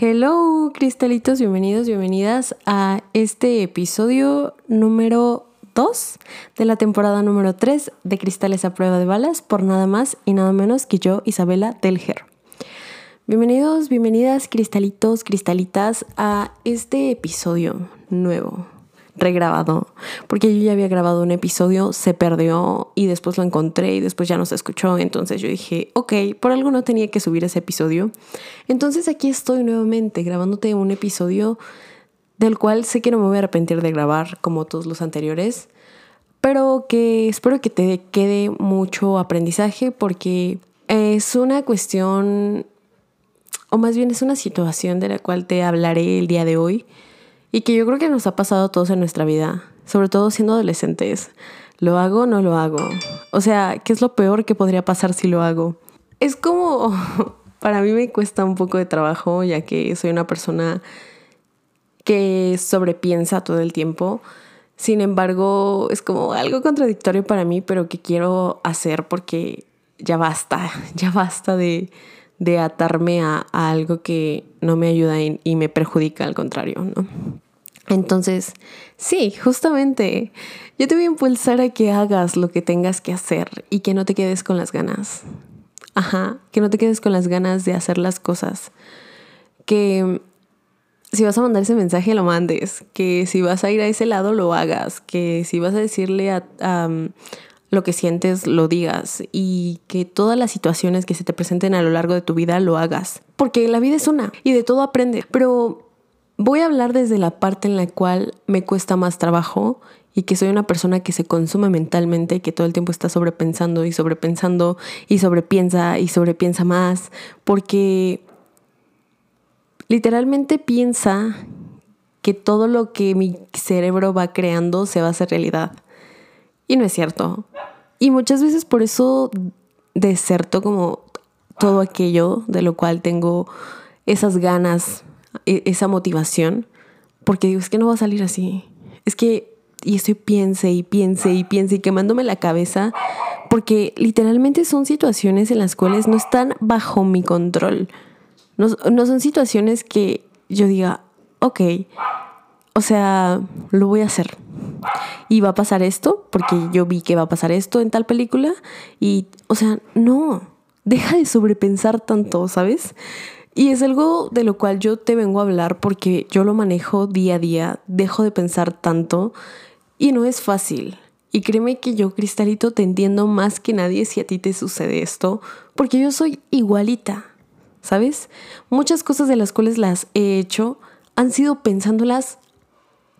Hello, cristalitos, bienvenidos, bienvenidas a este episodio número 2 de la temporada número 3 de Cristales a prueba de balas por nada más y nada menos que yo, Isabela Telger. Bienvenidos, bienvenidas, cristalitos, cristalitas, a este episodio nuevo, regrabado, porque yo ya había grabado un episodio, se perdió y después lo encontré y después ya no se escuchó, entonces yo dije, ok, por algo no tenía que subir ese episodio. Entonces aquí estoy nuevamente grabándote un episodio del cual sé que no me voy a arrepentir de grabar como todos los anteriores, pero que espero que te quede mucho aprendizaje porque es una cuestión o más bien es una situación de la cual te hablaré el día de hoy y que yo creo que nos ha pasado a todos en nuestra vida, sobre todo siendo adolescentes. ¿Lo hago o no lo hago? O sea, ¿qué es lo peor que podría pasar si lo hago? Es como, para mí me cuesta un poco de trabajo, ya que soy una persona que sobrepiensa todo el tiempo. Sin embargo, es como algo contradictorio para mí, pero que quiero hacer porque ya basta, ya basta de, de atarme a, algo que no me ayuda y, y me perjudica, al contrario, ¿no? Entonces, sí, justamente, yo te voy a impulsar a que hagas lo que tengas que hacer y que no te quedes con las ganas. Ajá, que no te quedes con las ganas de hacer las cosas. Que si vas a mandar ese mensaje, lo mandes. Que si vas a ir a ese lado, lo hagas. Que si vas a decirle a, lo que sientes lo digas y que todas las situaciones que se te presenten a lo largo de tu vida lo hagas. Porque la vida es una y de todo aprende. Pero voy a hablar desde la parte en la cual me cuesta más trabajo y que soy una persona que se consume mentalmente que todo el tiempo está sobrepensando y sobrepensando y sobrepiensa y sobrepiensa más. Porque literalmente piensa que todo lo que mi cerebro va creando se va a hacer realidad. Y no es cierto. Y muchas veces por eso deserto como todo aquello de lo cual tengo esas ganas, esa motivación, porque digo, es que no va a salir así. Es que, y estoy piense y piense y piense y quemándome la cabeza, porque literalmente son situaciones en las cuales no están bajo mi control. No, no son situaciones que yo diga, ok, o sea, lo voy a hacer. Y va a pasar esto, porque yo vi que va a pasar esto en tal película. Y, o sea, no, deja de sobrepensar tanto, ¿sabes? Y es algo de lo cual yo te vengo a hablar porque yo lo manejo día a día, dejo de pensar tanto y no es fácil. Y créeme que yo, Cristalito, te entiendo más que nadie si a ti te sucede esto, porque yo soy igualita, ¿sabes? Muchas cosas de las cuales las he hecho han sido pensándolas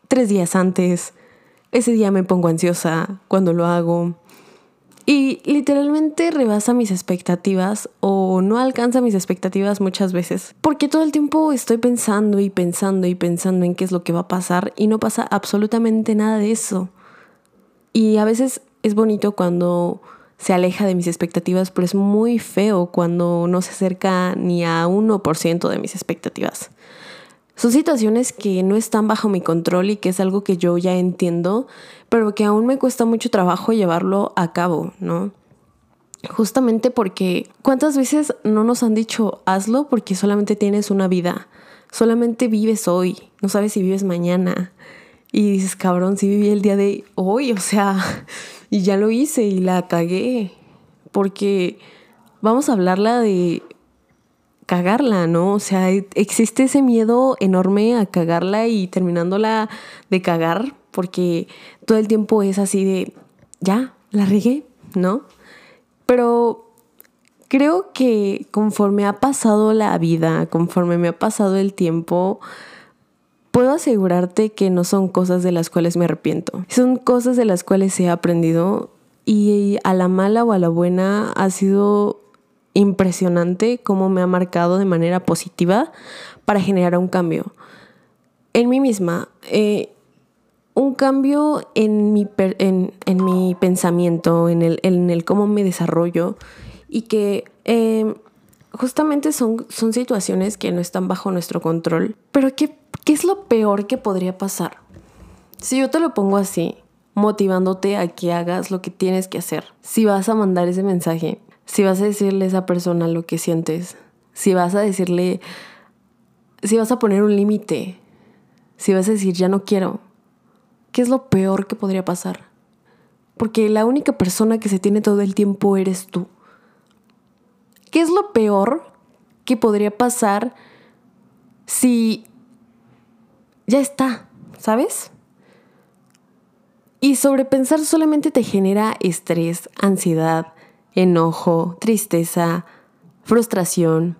tres días antes. Ese día me pongo ansiosa cuando lo hago. Y literalmente rebasa mis expectativas o no alcanza mis expectativas muchas veces. Porque todo el tiempo estoy pensando y pensando y pensando en qué es lo que va a pasar y no pasa absolutamente nada de eso. Y a veces es bonito cuando se aleja de mis expectativas, pero es muy feo cuando no se acerca ni a 1% de mis expectativas. Son situaciones que no están bajo mi control y que es algo que yo ya entiendo, pero que aún me cuesta mucho trabajo llevarlo a cabo, ¿no? Justamente porque ¿cuántas veces no nos han dicho hazlo porque solamente tienes una vida? Solamente vives hoy, no sabes si vives mañana. Y dices, cabrón, si viví el día de hoy, o sea, y ya lo hice y la cagué. Porque vamos a hablarla de cagarla, ¿no? O sea, existe ese miedo enorme a cagarla y terminándola de cagar, porque todo el tiempo es así de, ya, la regué, ¿no? Pero creo que conforme ha pasado la vida, conforme me ha pasado el tiempo, puedo asegurarte que no son cosas de las cuales me arrepiento. Son cosas de las cuales he aprendido y a la mala o a la buena ha sido impresionante cómo me ha marcado de manera positiva para generar un cambio en mí misma. Eh, un cambio en mi, en, mi pensamiento, en el, en el, cómo me desarrollo y que eh, justamente son, son situaciones que no están bajo nuestro control. Pero ¿qué, ¿qué es lo peor que podría pasar? Si yo te lo pongo así, motivándote a que hagas lo que tienes que hacer, si vas a mandar ese mensaje, si vas a decirle a esa persona lo que sientes, si vas a decirle si vas a poner un límite, si vas a decir ya no quiero, ¿qué es lo peor que podría pasar? Porque la única persona que se tiene todo el tiempo eres tú. ¿Qué es lo peor que podría pasar si ya está, ¿sabes? Y sobrepensar solamente te genera estrés, ansiedad, enojo, tristeza, frustración.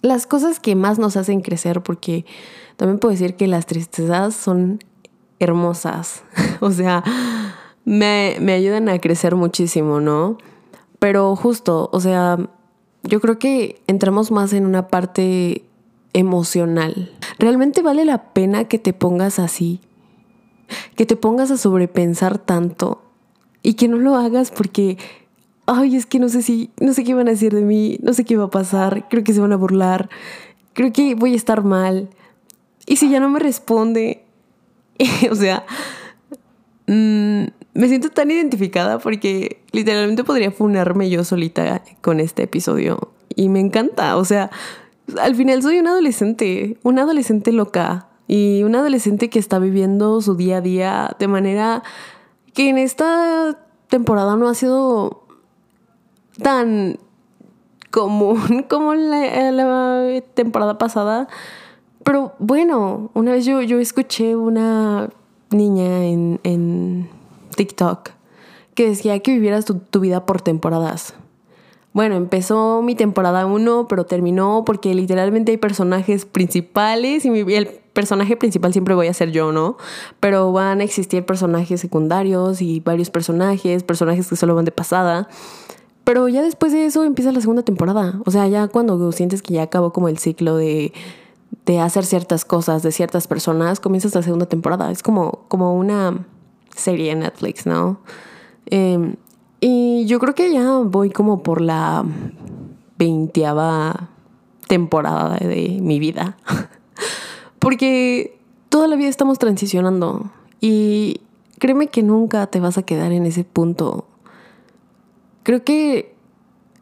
Las cosas que más nos hacen crecer, porque también puedo decir que las tristezas son hermosas. o sea, me, me ayudan a crecer muchísimo, ¿no? Pero justo, o sea, yo creo que entramos más en una parte emocional. ¿Realmente vale la pena que te pongas así? Que te pongas a sobrepensar tanto y que no lo hagas porque ay, es que no sé si, no sé qué van a decir de mí, no sé qué va a pasar, creo que se van a burlar, creo que voy a estar mal. Y si ya no me responde, o sea, mm, me siento tan identificada porque literalmente podría funarme yo solita con este episodio. Y me encanta, o sea, al final soy una adolescente, una adolescente loca y una adolescente que está viviendo su día a día de manera que en esta temporada no ha sido tan común como la, la temporada pasada. Pero bueno, una vez yo, yo escuché una niña en, en TikTok que decía que vivieras tu, tu vida por temporadas. Bueno, empezó mi temporada 1, pero terminó porque literalmente hay personajes principales y el personaje principal siempre voy a ser yo, ¿no? Pero van a existir personajes secundarios y varios personajes, personajes que solo van de pasada. Pero ya después de eso empieza la segunda temporada. O sea, ya cuando sientes que ya acabó como el ciclo de, de hacer ciertas cosas de ciertas personas, comienzas la segunda temporada. Es como, como una serie en Netflix, ¿no? Em, y yo creo que ya voy como por la veinteava temporada de mi vida. Porque toda la vida estamos transicionando. Y créeme que nunca te vas a quedar en ese punto Creo que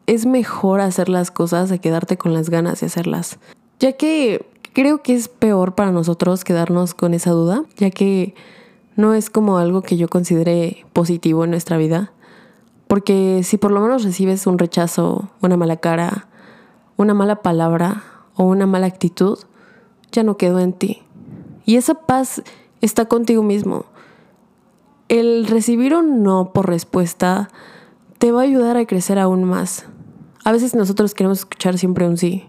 es mejor hacer las cosas a quedarte con las ganas de hacerlas. Ya que creo que es peor para nosotros quedarnos con esa duda, ya que no es como algo que yo considere positivo en nuestra vida. Porque si por lo menos recibes un rechazo, una mala cara, una mala palabra o una mala actitud, ya no quedó en ti. Y esa paz está contigo mismo. El recibir un no por respuesta te va a ayudar a crecer aún más. A veces nosotros queremos escuchar siempre un sí.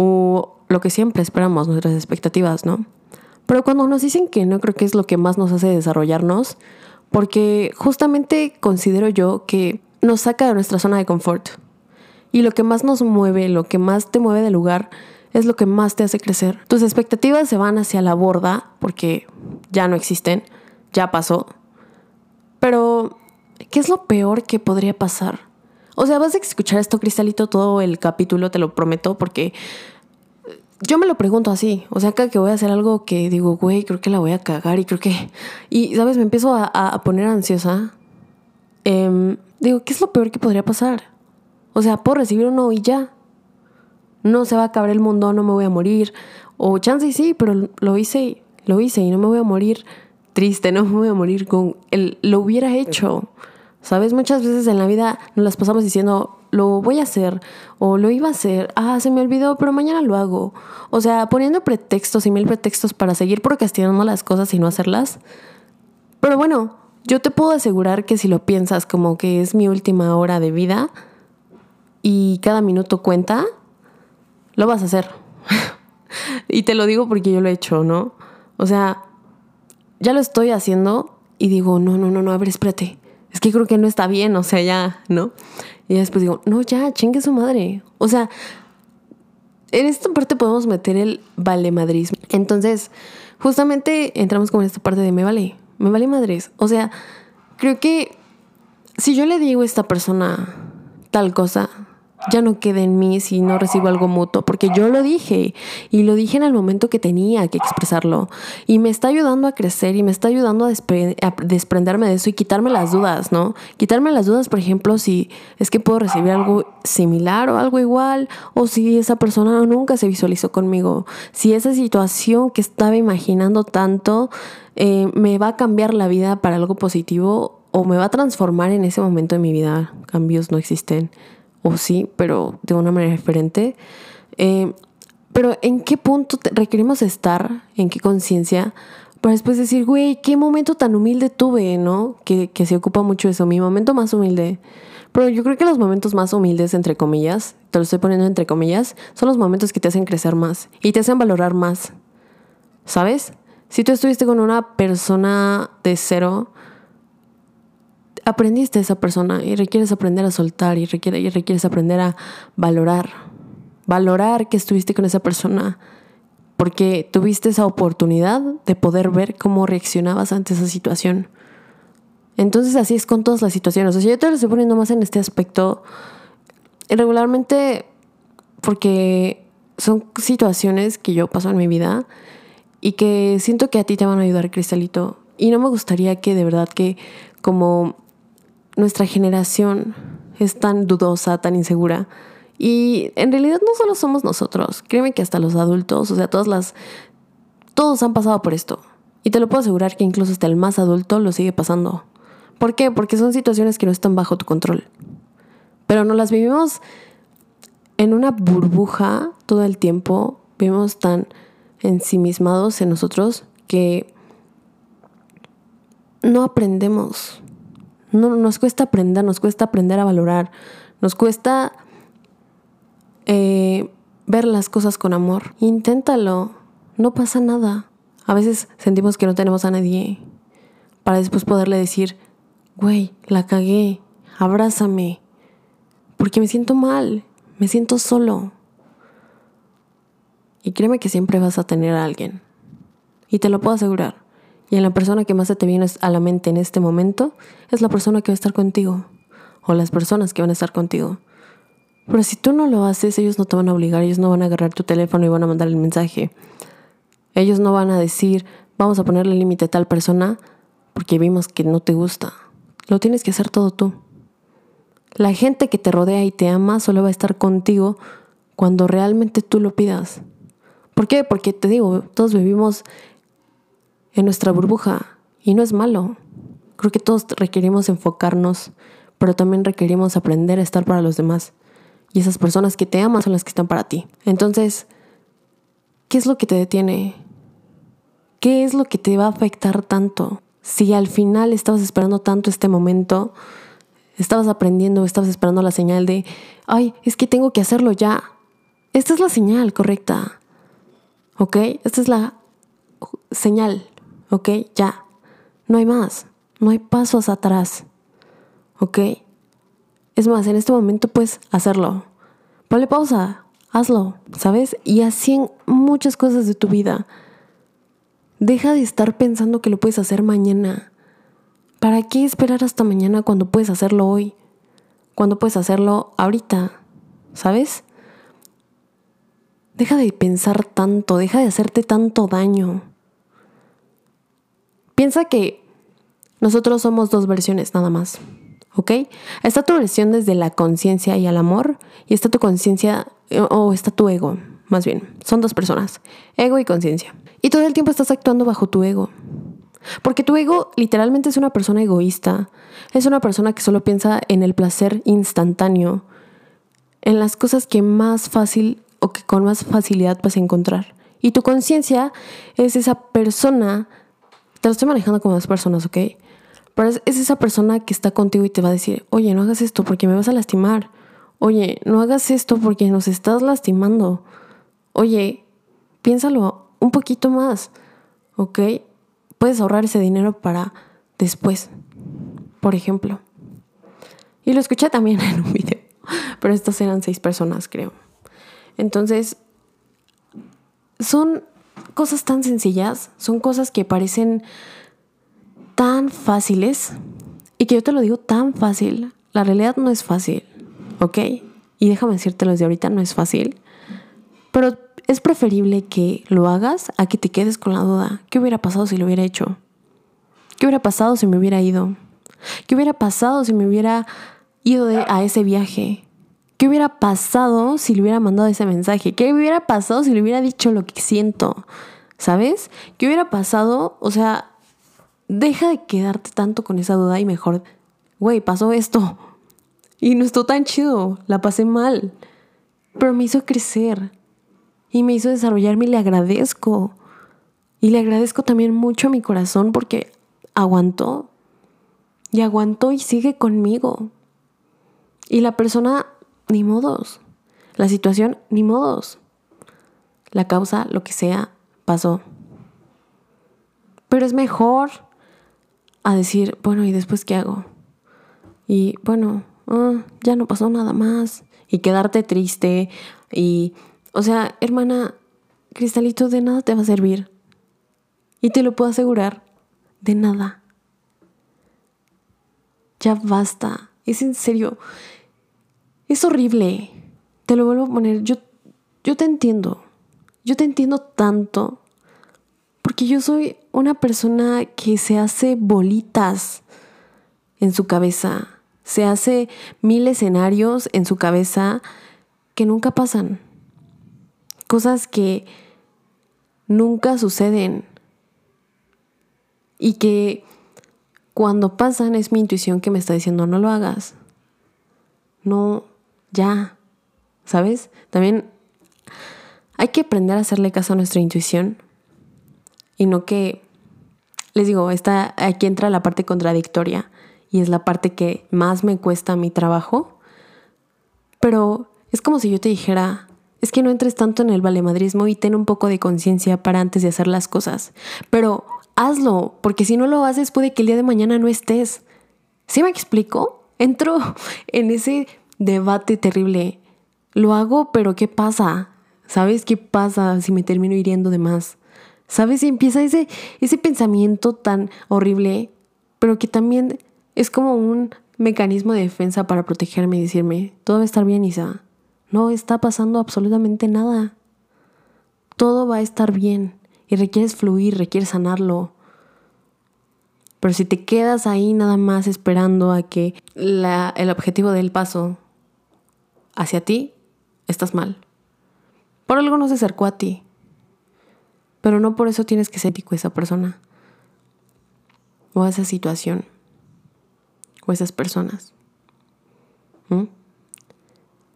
O lo que siempre esperamos, nuestras expectativas, ¿no? Pero cuando nos dicen que no, creo que es lo que más nos hace desarrollarnos, porque justamente considero yo que nos saca de nuestra zona de confort. Y lo que más nos mueve, lo que más te mueve del lugar, es lo que más te hace crecer. Tus expectativas se van hacia la borda, porque ya no existen, ya pasó. Pero ¿qué es lo peor que podría pasar? O sea, vas a escuchar esto, Cristalito, todo el capítulo, te lo prometo, porque yo me lo pregunto así. O sea, cada que voy a hacer algo que digo, güey, creo que la voy a cagar y creo que. Y, ¿sabes? Me empiezo a, poner ansiosa. Em, digo, ¿qué es lo peor que podría pasar? O sea, puedo recibir uno y ya. No se va a acabar el mundo, no me voy a morir. O chance y sí, pero lo hice, lo hice y no me voy a morir triste, no me voy a morir con el lo hubiera hecho. ¿Sabes? Muchas veces en la vida nos las pasamos diciendo, lo voy a hacer o lo iba a hacer, ah, se me olvidó, pero mañana lo hago. O sea, poniendo pretextos y mil pretextos para seguir procrastinando las cosas y no hacerlas. Pero bueno, yo te puedo asegurar que si lo piensas como que es mi última hora de vida y cada minuto cuenta, lo vas a hacer. y te lo digo porque yo lo he hecho, ¿no? O sea, ya lo estoy haciendo y digo, no, no, no, no, a ver, espérate. Es que creo que no está bien, o sea, ya, ¿no? Y después digo, no, ya, chingue su madre. O sea, en esta parte podemos meter el vale madrismo. Entonces, justamente entramos como en esta parte de me vale, me vale madres. O sea, creo que si yo le digo a esta persona tal cosa, ya no quede en mí si no recibo algo mutuo, porque yo lo dije y lo dije en el momento que tenía que expresarlo y me está ayudando a crecer y me está ayudando a, desprenderme de eso y quitarme las dudas, ¿no? Quitarme las dudas, por ejemplo, si es que puedo recibir algo similar o algo igual o si esa persona nunca se visualizó conmigo, si esa situación que estaba imaginando tanto eh, me va a cambiar la vida para algo positivo o me va a transformar en ese momento de mi vida. Cambios no existen o sí, pero de una manera diferente. Eh, pero ¿en qué punto requerimos estar? ¿En qué conciencia? Para después decir, güey, qué momento tan humilde tuve, ¿no? Que, que se ocupa mucho eso, mi momento más humilde. Pero yo creo que los momentos más humildes, entre comillas, te lo estoy poniendo entre comillas, son los momentos que te hacen crecer más y te hacen valorar más. ¿Sabes? Si tú estuviste con una persona de cero, aprendiste a esa persona y requieres aprender a soltar y, y requieres aprender a valorar. Valorar que estuviste con esa persona porque tuviste esa oportunidad de poder ver cómo reaccionabas ante esa situación. Entonces así es con todas las situaciones. O sea, yo te lo estoy poniendo más en este aspecto regularmente porque son situaciones que yo paso en mi vida y que siento que a ti te van a ayudar, Cristalito. Y no me gustaría que de verdad que como nuestra generación es tan dudosa, tan insegura. Y en realidad no solo somos nosotros, créeme que hasta los adultos, o sea, todas las... Todos han pasado por esto. Y te lo puedo asegurar que incluso hasta el más adulto lo sigue pasando. ¿Por qué? Porque son situaciones que no están bajo tu control. Pero no las vivimos en una burbuja todo el tiempo. Vivimos tan ensimismados en nosotros que no aprendemos. No, nos cuesta aprender, nos cuesta aprender a valorar, nos cuesta eh, ver las cosas con amor. Inténtalo, no pasa nada. A veces sentimos que no tenemos a nadie para después poderle decir, güey, la cagué, abrázame, porque me siento mal, me siento solo. Y créeme que siempre vas a tener a alguien. Y te lo puedo asegurar. Y en la persona que más se te viene a la mente en este momento es la persona que va a estar contigo. O las personas que van a estar contigo. Pero si tú no lo haces, ellos no te van a obligar, ellos no van a agarrar tu teléfono y van a mandar el mensaje. Ellos no van a decir, vamos a ponerle límite a tal persona porque vimos que no te gusta. Lo tienes que hacer todo tú. La gente que te rodea y te ama solo va a estar contigo cuando realmente tú lo pidas. ¿Por qué? Porque te digo, todos vivimos en nuestra burbuja y no es malo. Creo que todos requerimos enfocarnos, pero también requerimos aprender a estar para los demás. Y esas personas que te aman son las que están para ti. Entonces, ¿qué es lo que te detiene? ¿Qué es lo que te va a afectar tanto? Si al final estabas esperando tanto este momento, estabas aprendiendo, estabas esperando la señal de, ay, es que tengo que hacerlo ya. Esta es la señal correcta. ¿Ok? Esta es la señal. ¿Ok? Ya, no hay más, no hay pasos atrás, ¿ok? Es más, en este momento puedes hacerlo. Ponle pausa, hazlo, ¿sabes? Y así en muchas cosas de tu vida. Deja de estar pensando que lo puedes hacer mañana. ¿Para qué esperar hasta mañana cuando puedes hacerlo hoy? Cuando puedes hacerlo ahorita, ¿sabes? Deja de pensar tanto, deja de hacerte tanto daño. Piensa que nosotros somos dos versiones nada más. ¿Ok? Está tu versión desde la conciencia y el amor y está tu conciencia eh, o está tu ego, más bien. Son dos personas, ego y conciencia. Y todo el tiempo estás actuando bajo tu ego. Porque tu ego literalmente es una persona egoísta, es una persona que solo piensa en el placer instantáneo, en las cosas que más fácil o que con más facilidad puedes encontrar. Y tu conciencia es esa persona te lo estoy manejando como dos personas, ¿ok? Pero es, esa persona que está contigo y te va a decir, oye, no hagas esto porque me vas a lastimar. Oye, no hagas esto porque nos estás lastimando. Oye, piénsalo un poquito más, ¿ok? Puedes ahorrar ese dinero para después, por ejemplo. Y lo escuché también en un video, pero estas eran seis personas, creo. Entonces, son cosas tan sencillas, son cosas que parecen tan fáciles y que yo te lo digo tan fácil. La realidad no es fácil, ¿ok? Y déjame decirte los de ahorita, no es fácil. Pero es preferible que lo hagas a que te quedes con la duda. ¿Qué hubiera pasado si lo hubiera hecho? ¿Qué hubiera pasado si me hubiera ido? ¿Qué hubiera pasado si me hubiera ido a ese viaje? ¿Qué hubiera pasado si le hubiera mandado ese mensaje? ¿Qué hubiera pasado si le hubiera dicho lo que siento? ¿Sabes? ¿Qué hubiera pasado? O sea, deja de quedarte tanto con esa duda y mejor, güey, pasó esto. Y no estuvo tan chido, la pasé mal. Pero me hizo crecer y me hizo desarrollarme y le agradezco. Y le agradezco también mucho a mi corazón porque aguantó. Y aguantó y sigue conmigo. Y la persona, ni modos. La situación, ni modos. La causa, lo que sea, pasó. Pero es mejor a decir, bueno, ¿y después qué hago? Y bueno, ah, ya no pasó nada más. Y quedarte triste. Y, o sea, hermana, Cristalito de nada te va a servir. Y te lo puedo asegurar, de nada. Ya basta. Es en serio. Es horrible. Te lo vuelvo a poner. Yo, yo te entiendo. Yo te entiendo tanto. Porque yo soy una persona que se hace bolitas en su cabeza. Se hace mil escenarios en su cabeza que nunca pasan. Cosas que nunca suceden. Y que cuando pasan es mi intuición que me está diciendo no lo hagas. No, ya. ¿Sabes? También hay que aprender a hacerle caso a nuestra intuición y no que, les digo, está, aquí entra la parte contradictoria y es la parte que más me cuesta mi trabajo, pero es como si yo te dijera, es que no entres tanto en el valemadrismo y ten un poco de conciencia para antes de hacer las cosas, pero hazlo, porque si no lo haces puede que el día de mañana no estés. ¿Sí me explico? Entro en ese debate terrible. Lo hago, pero ¿qué pasa? ¿Sabes qué pasa si me termino hiriendo de más? ¿Sabes? Y empieza ese, ese pensamiento tan horrible, pero que también es como un mecanismo de defensa para protegerme y decirme, todo va a estar bien, Isa. No está pasando absolutamente nada. Todo va a estar bien y requieres fluir, requieres sanarlo. Pero si te quedas ahí nada más esperando a que el objetivo del paso hacia ti, estás mal. Por algo no se acercó a ti. Pero no por eso tienes que ser ético esa persona. O esa situación. O esas personas.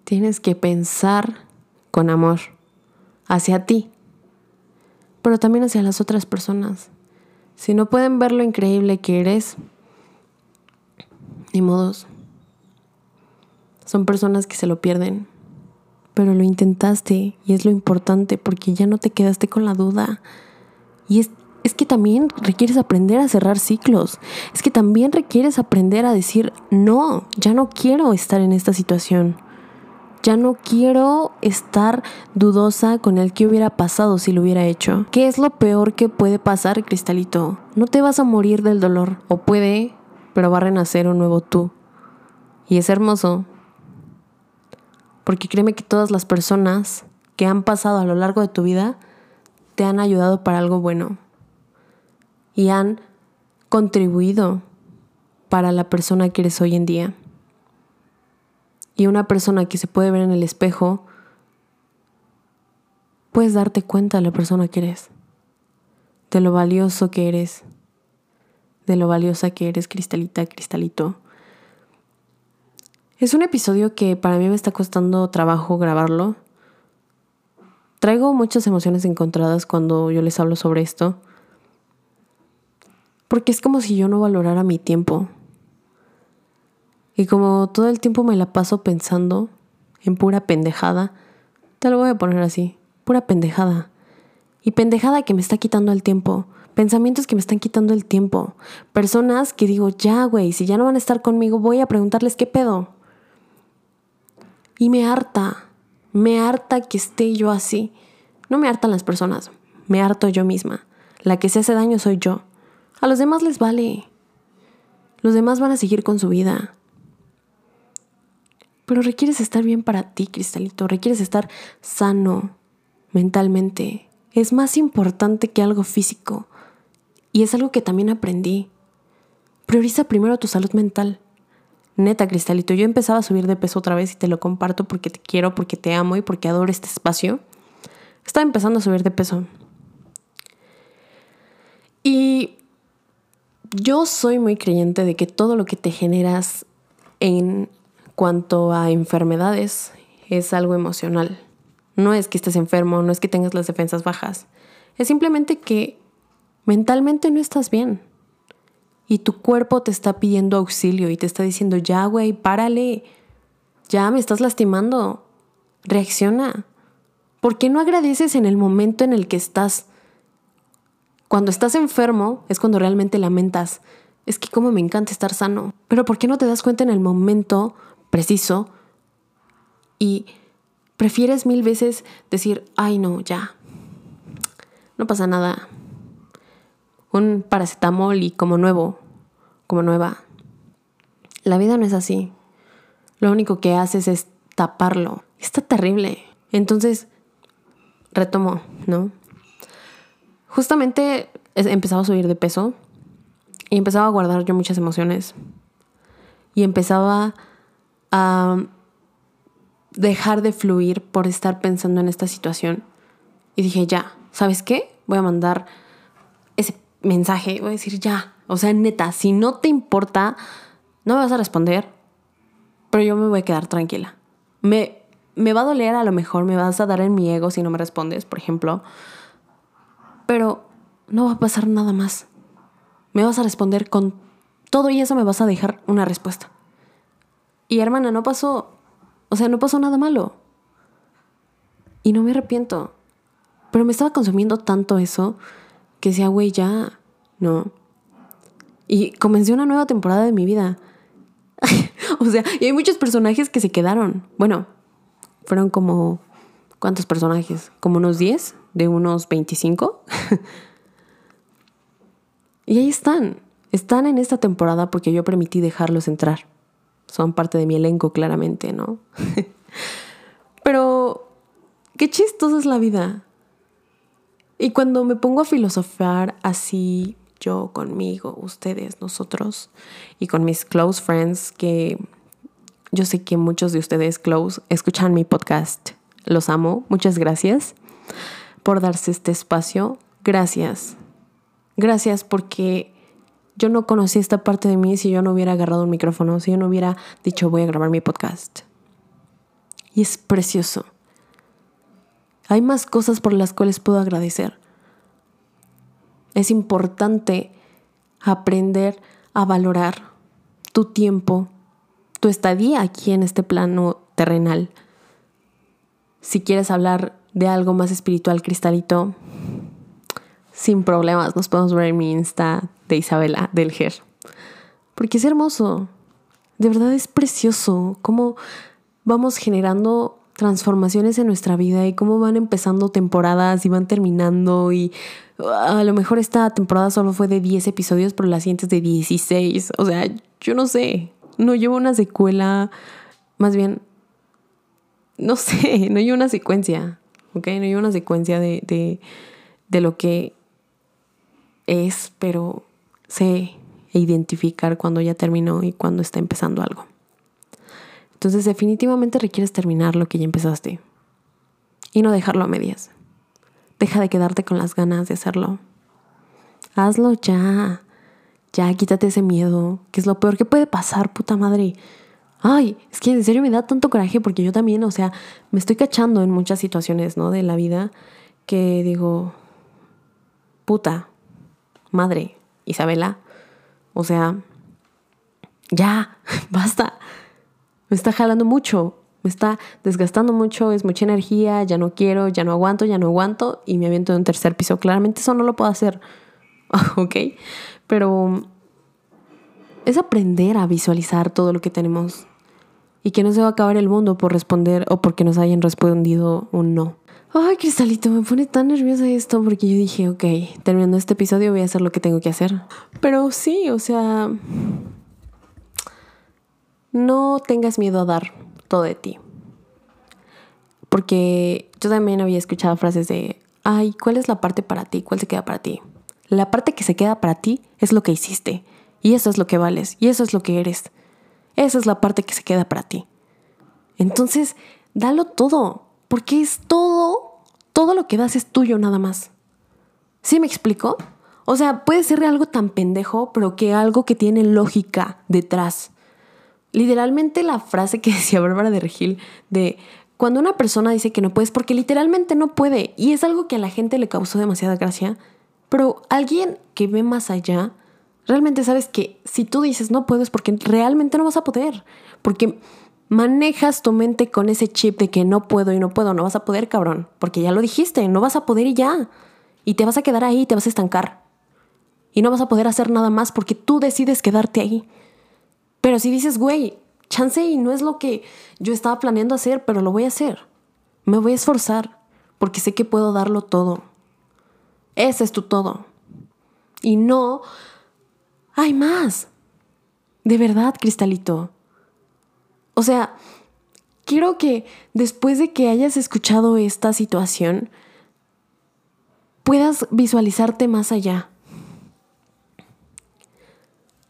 Tienes que pensar con amor hacia ti. Pero también hacia las otras personas. Si no pueden ver lo increíble que eres, ni modos. Son personas que se lo pierden pero lo intentaste y es lo importante porque ya no te quedaste con la duda. Y es, es que también requieres aprender a cerrar ciclos. Es que también requieres aprender a decir, no, ya no quiero estar en esta situación. Ya no quiero estar dudosa con el que hubiera pasado si lo hubiera hecho. ¿Qué es lo peor que puede pasar, Cristalito? No te vas a morir del dolor. O puede, pero va a renacer un nuevo tú. Y es hermoso porque créeme que todas las personas que han pasado a lo largo de tu vida te han ayudado para algo bueno y han contribuido para la persona que eres hoy en día. Y una persona que se puede ver en el espejo, puedes darte cuenta de la persona que eres, de lo valioso que eres, de lo valiosa que eres, cristalita, cristalito. Es un episodio que para mí me está costando trabajo grabarlo. Traigo muchas emociones encontradas cuando yo les hablo sobre esto. Porque es como si yo no valorara mi tiempo. Y como todo el tiempo me la paso pensando en pura pendejada, te lo voy a poner así, pura pendejada. Y pendejada que me está quitando el tiempo. Pensamientos que me están quitando el tiempo. Personas que digo, ya, güey, si ya no van a estar conmigo, voy a preguntarles qué pedo. Y me harta, me harta que esté yo así. No me hartan las personas, me harto yo misma. La que se hace daño soy yo. A los demás les vale. Los demás van a seguir con su vida. Pero requieres estar bien para ti, Cristalito. Requieres estar sano mentalmente. Es más importante que algo físico. Y es algo que también aprendí. Prioriza primero tu salud mental. Neta, Cristalito, yo empezaba a subir de peso otra vez y te lo comparto porque te quiero, porque te amo y porque adoro este espacio. Estaba empezando a subir de peso. Y yo soy muy creyente de que todo lo que te generas en cuanto a enfermedades es algo emocional. No es que estés enfermo, no es que tengas las defensas bajas. Es simplemente que mentalmente no estás bien. Y tu cuerpo te está pidiendo auxilio y te está diciendo, ya, güey, párale. Ya me estás lastimando. Reacciona. ¿Por qué no agradeces en el momento en el que estás? Cuando estás enfermo es cuando realmente lamentas. Es que como me encanta estar sano. Pero ¿por qué no te das cuenta en el momento preciso y prefieres mil veces decir, ay no, ya, no pasa nada. Un paracetamol y como nuevo, como nueva. La vida no es así. Lo único que haces es taparlo. Está terrible. Entonces, retomo, ¿no? Justamente empezaba a subir de peso y empezaba a guardar yo muchas emociones. Y empezaba a dejar de fluir por estar pensando en esta situación. Y dije, ya, ¿sabes qué? Voy a mandar ese mensaje, voy a decir, ya, o sea, neta, si no te importa, no me vas a responder, pero yo me voy a quedar tranquila. Me, me va a doler a lo mejor, me vas a dar en mi ego si no me respondes, por ejemplo, pero no va a pasar nada más. Me vas a responder con todo y eso me vas a dejar una respuesta. Y hermana, no pasó, o sea, no pasó nada malo. Y no me arrepiento. Pero me estaba consumiendo tanto eso que decía, güey, ya, no. Y comencé una nueva temporada de mi vida. o sea, y hay muchos personajes que se quedaron. Bueno, fueron como, ¿cuántos personajes? Como unos 10 de unos 25. y ahí están. Están en esta temporada porque yo permití dejarlos entrar son parte de mi elenco claramente, ¿no? Pero qué chistosa es la vida. Y cuando me pongo a filosofar así, yo conmigo, ustedes, nosotros, y con mis close friends, que yo sé que muchos de ustedes close escuchan mi podcast. Los amo. Muchas gracias por darse este espacio. Gracias. Gracias porque yo no conocí esta parte de mí si yo no hubiera agarrado un micrófono, si yo no hubiera dicho voy a grabar mi podcast. Y es precioso. Hay más cosas por las cuales puedo agradecer. Es importante aprender a valorar tu tiempo, tu estadía aquí en este plano terrenal. Si quieres hablar de algo más espiritual, Cristalito, sin problemas. Nos podemos ver en mi Insta de Isabela del GER. Porque es hermoso. De verdad es precioso cómo vamos generando transformaciones en nuestra vida y cómo van empezando temporadas y van terminando y a lo mejor esta temporada solo fue de 10 episodios, pero la siguiente es de 16. O sea, yo no sé. No llevo una secuela, más bien, no sé, no llevo una secuencia, ¿ok? No llevo una secuencia de, de, de lo que es, pero sé identificar cuando ya terminó y cuando está empezando algo. Entonces definitivamente requieres terminar lo que ya empezaste y no dejarlo a medias. Deja de quedarte con las ganas de hacerlo. Hazlo ya. Ya, quítate ese miedo, que es lo peor que puede pasar, puta madre. Ay, es que en serio me da tanto coraje porque yo también, o sea, me estoy cachando en muchas situaciones, ¿no? De la vida que digo, puta, madre, Isabela, o sea, ya, basta. Me está jalando mucho, me está desgastando mucho, es mucha energía, ya no quiero, ya no aguanto, ya no aguanto y me aviento de un tercer piso. Claramente eso no lo puedo hacer, ¿ok? Pero es aprender a visualizar todo lo que tenemos y que no se va a acabar el mundo por responder o porque nos hayan respondido un no. Ay, Cristalito, me pone tan nerviosa esto porque yo dije, ok, terminando este episodio voy a hacer lo que tengo que hacer. Pero sí, o sea, no tengas miedo a dar todo de ti. Porque yo también había escuchado frases de, ay, ¿cuál es la parte para ti? ¿Cuál se queda para ti? La parte que se queda para ti es lo que hiciste. Y eso es lo que vales. Y eso es lo que eres. Esa es la parte que se queda para ti. Entonces, dalo todo. Porque es todo, todo lo que das es tuyo nada más. ¿Sí me explico? O sea, puede ser algo tan pendejo, pero que algo que tiene lógica detrás. Literalmente la frase que decía Bárbara de Regil de cuando una persona dice que no puedes, porque literalmente no puede, y es algo que a la gente le causó demasiada gracia, pero alguien que ve más allá, realmente sabes que si tú dices no puedes, porque realmente no vas a poder, porque manejas tu mente con ese chip de que no puedo y no puedo, no vas a poder, cabrón, porque ya lo dijiste, no vas a poder y ya, y te vas a quedar ahí, te vas a estancar y no vas a poder hacer nada más porque tú decides quedarte ahí. Pero si dices, güey, chance y no es lo que yo estaba planeando hacer, pero lo voy a hacer. Me voy a esforzar porque sé que puedo darlo todo. Ese es tu todo. Y no hay más. De verdad, Cristalito. O sea, quiero que después de que hayas escuchado esta situación, puedas visualizarte más allá.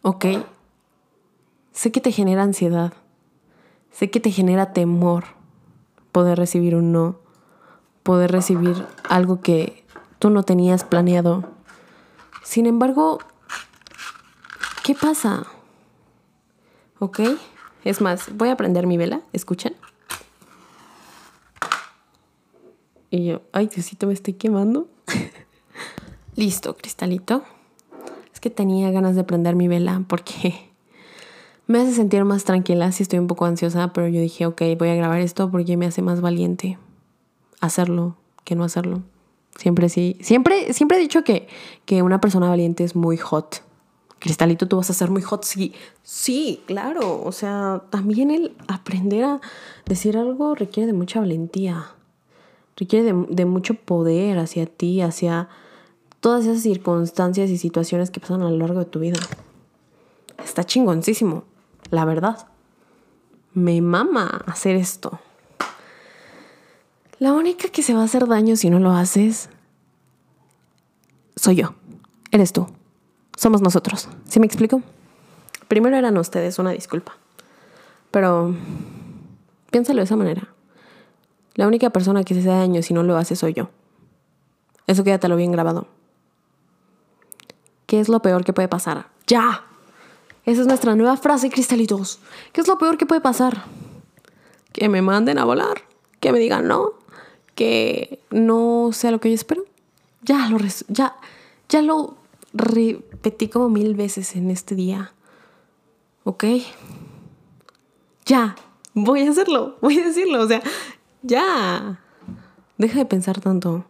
¿ok? Sé que te genera ansiedad, sé que te genera temor poder recibir un no, poder recibir algo que tú no tenías planeado. Sin embargo, ¿qué pasa? ¿Ok? Es más, voy a prender mi vela, ¿escuchan? Y yo, ay Diosito, me estoy quemando. Listo, cristalito que tenía ganas de prender mi vela porque me hace sentir más tranquila si estoy un poco ansiosa, pero yo dije, ok, voy a grabar esto porque me hace más valiente hacerlo que no hacerlo. Siempre sí, siempre, siempre he dicho que, que una persona valiente es muy hot. Cristalito, tú vas a ser muy hot. Sí, sí, claro. O sea, también el aprender a decir algo requiere de mucha valentía. Requiere de, de mucho poder hacia ti, hacia todas esas circunstancias y situaciones que pasan a lo largo de tu vida. Está chingoncísimo, la verdad. Me mama hacer esto. La única que se va a hacer daño si no lo haces soy yo. Eres tú. Somos nosotros. ¿Sí me explico? Primero eran ustedes, una disculpa. Pero piénsalo de esa manera. La única persona que se hace daño si no lo hace soy yo. Eso quédatelo bien grabado. ¿Qué es lo peor que puede pasar? ¡Ya! Esa es nuestra nueva frase, cristalitos. ¿Qué es lo peor que puede pasar? Que me manden a volar, que me digan no, que no sea lo que yo espero. Ya lo, ya, ya lo repetí como mil veces en este día. ¿Ok? Ya, voy a hacerlo, voy a decirlo, o sea, ya. Deja de pensar tanto.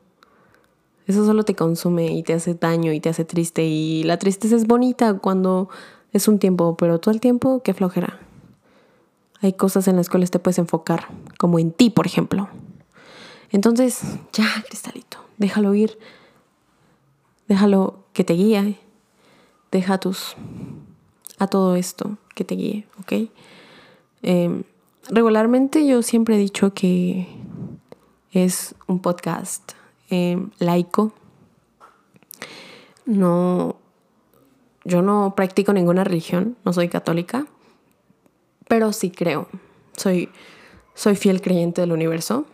Eso solo te consume y te hace daño y te hace triste. Y la tristeza es bonita cuando es un tiempo, pero todo el tiempo, qué flojera. Hay cosas en las cuales te puedes enfocar, como en ti, por ejemplo. Entonces, ya, Cristalito, déjalo ir. Déjalo que te guíe. Deja tus, a todo esto que te guíe, ¿ok? Em, regularmente yo siempre he dicho que es un podcast Em, laico. No, yo no practico ninguna religión, no soy católica, pero sí creo. Soy, soy fiel creyente del universo.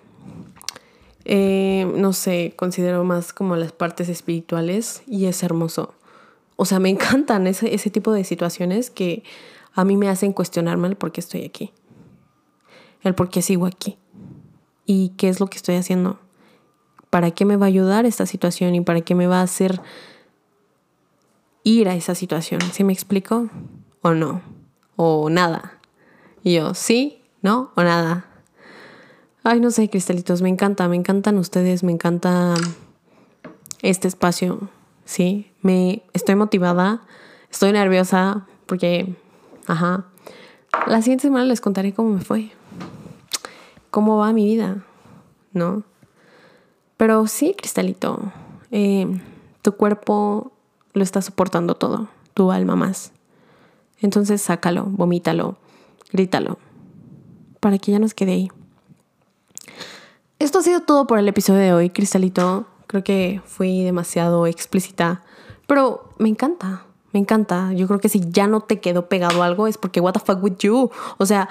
Em, no sé, considero más como las partes espirituales y es hermoso. O sea, me encantan ese, ese tipo de situaciones que a mí me hacen cuestionarme el por qué estoy aquí, el por qué sigo aquí y qué es lo que estoy haciendo ¿para qué me va a ayudar esta situación y para qué me va a hacer ir a esa situación? ¿Sí me explico? ¿O no? ¿O nada? Y yo, ¿sí? ¿No? ¿O nada? Ay, no sé, cristalitos, me encanta, me encantan ustedes, me encanta este espacio, ¿sí? Me estoy motivada, estoy nerviosa porque, ajá, la siguiente semana les contaré cómo me fue, cómo va mi vida, ¿no? Pero sí, Cristalito, eh, tu cuerpo lo está soportando todo, tu alma más. Entonces sácalo, vomítalo, grítalo. para que ya nos quede ahí. Esto ha sido todo por el episodio de hoy, Cristalito. Creo que fui demasiado explícita, pero me encanta, me encanta. Yo creo que si ya no te quedó pegado algo es porque what the fuck with you. O sea,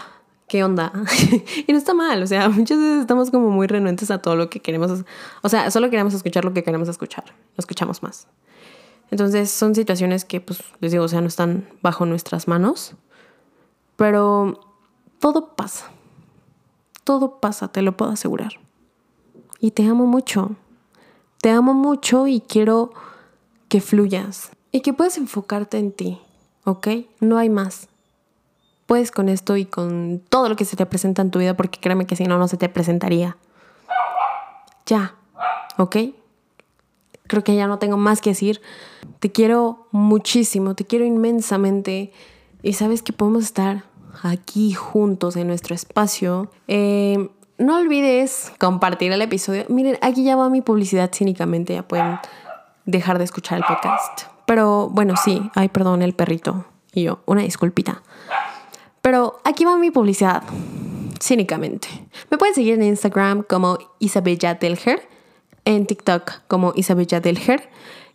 ¿qué onda? y no está mal, o sea, muchas veces estamos como muy renuentes a todo lo que queremos. O sea, solo queremos escuchar lo que queremos escuchar. Lo escuchamos más. Entonces son situaciones que, pues, les digo, o sea, no están bajo nuestras manos. Pero todo pasa. Todo pasa, te lo puedo asegurar. Y te amo mucho. Te amo mucho y quiero que fluyas. Y que puedas enfocarte en ti, ¿ok? No hay más. Puedes con esto y con todo lo que se te presenta en tu vida, porque créeme que si no, no se te presentaría. Ya, ¿ok? Creo que ya no tengo más que decir. Te quiero muchísimo, te quiero inmensamente. Y sabes que podemos estar aquí juntos en nuestro espacio. Eh, no olvides compartir el episodio. Miren, aquí ya va mi publicidad cínicamente, ya pueden dejar de escuchar el podcast. Pero bueno, sí, ay, perdón, el perrito y yo, una disculpita. Pero aquí va mi publicidad, cínicamente. Me pueden seguir en Instagram como Isabella Delger, en TikTok como Isabella Delger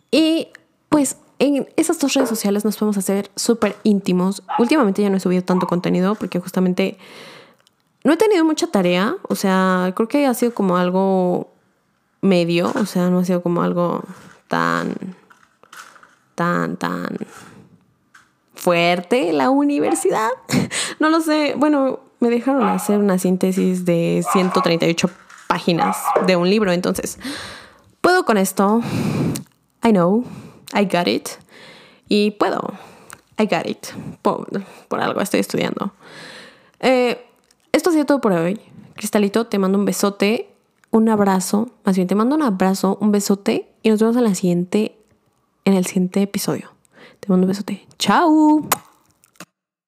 y pues en esas dos redes sociales nos podemos hacer súper íntimos. Últimamente ya no he subido tanto contenido porque justamente no he tenido mucha tarea. O sea, creo que ha sido como algo medio. O sea, no ha sido como algo tan, tan, tan fuerte la universidad. No lo sé. Bueno, me dejaron hacer una síntesis de 138 páginas de un libro. Entonces, puedo con esto. I know. I got it. Y puedo. I got it. Por, algo estoy estudiando. Eh, esto ha sido todo por hoy. Cristalito, te mando un besote, un abrazo. Más bien, te mando un abrazo, un besote. Y nos vemos en la siguiente, en el siguiente episodio. Te mando un besote. ¡Chao!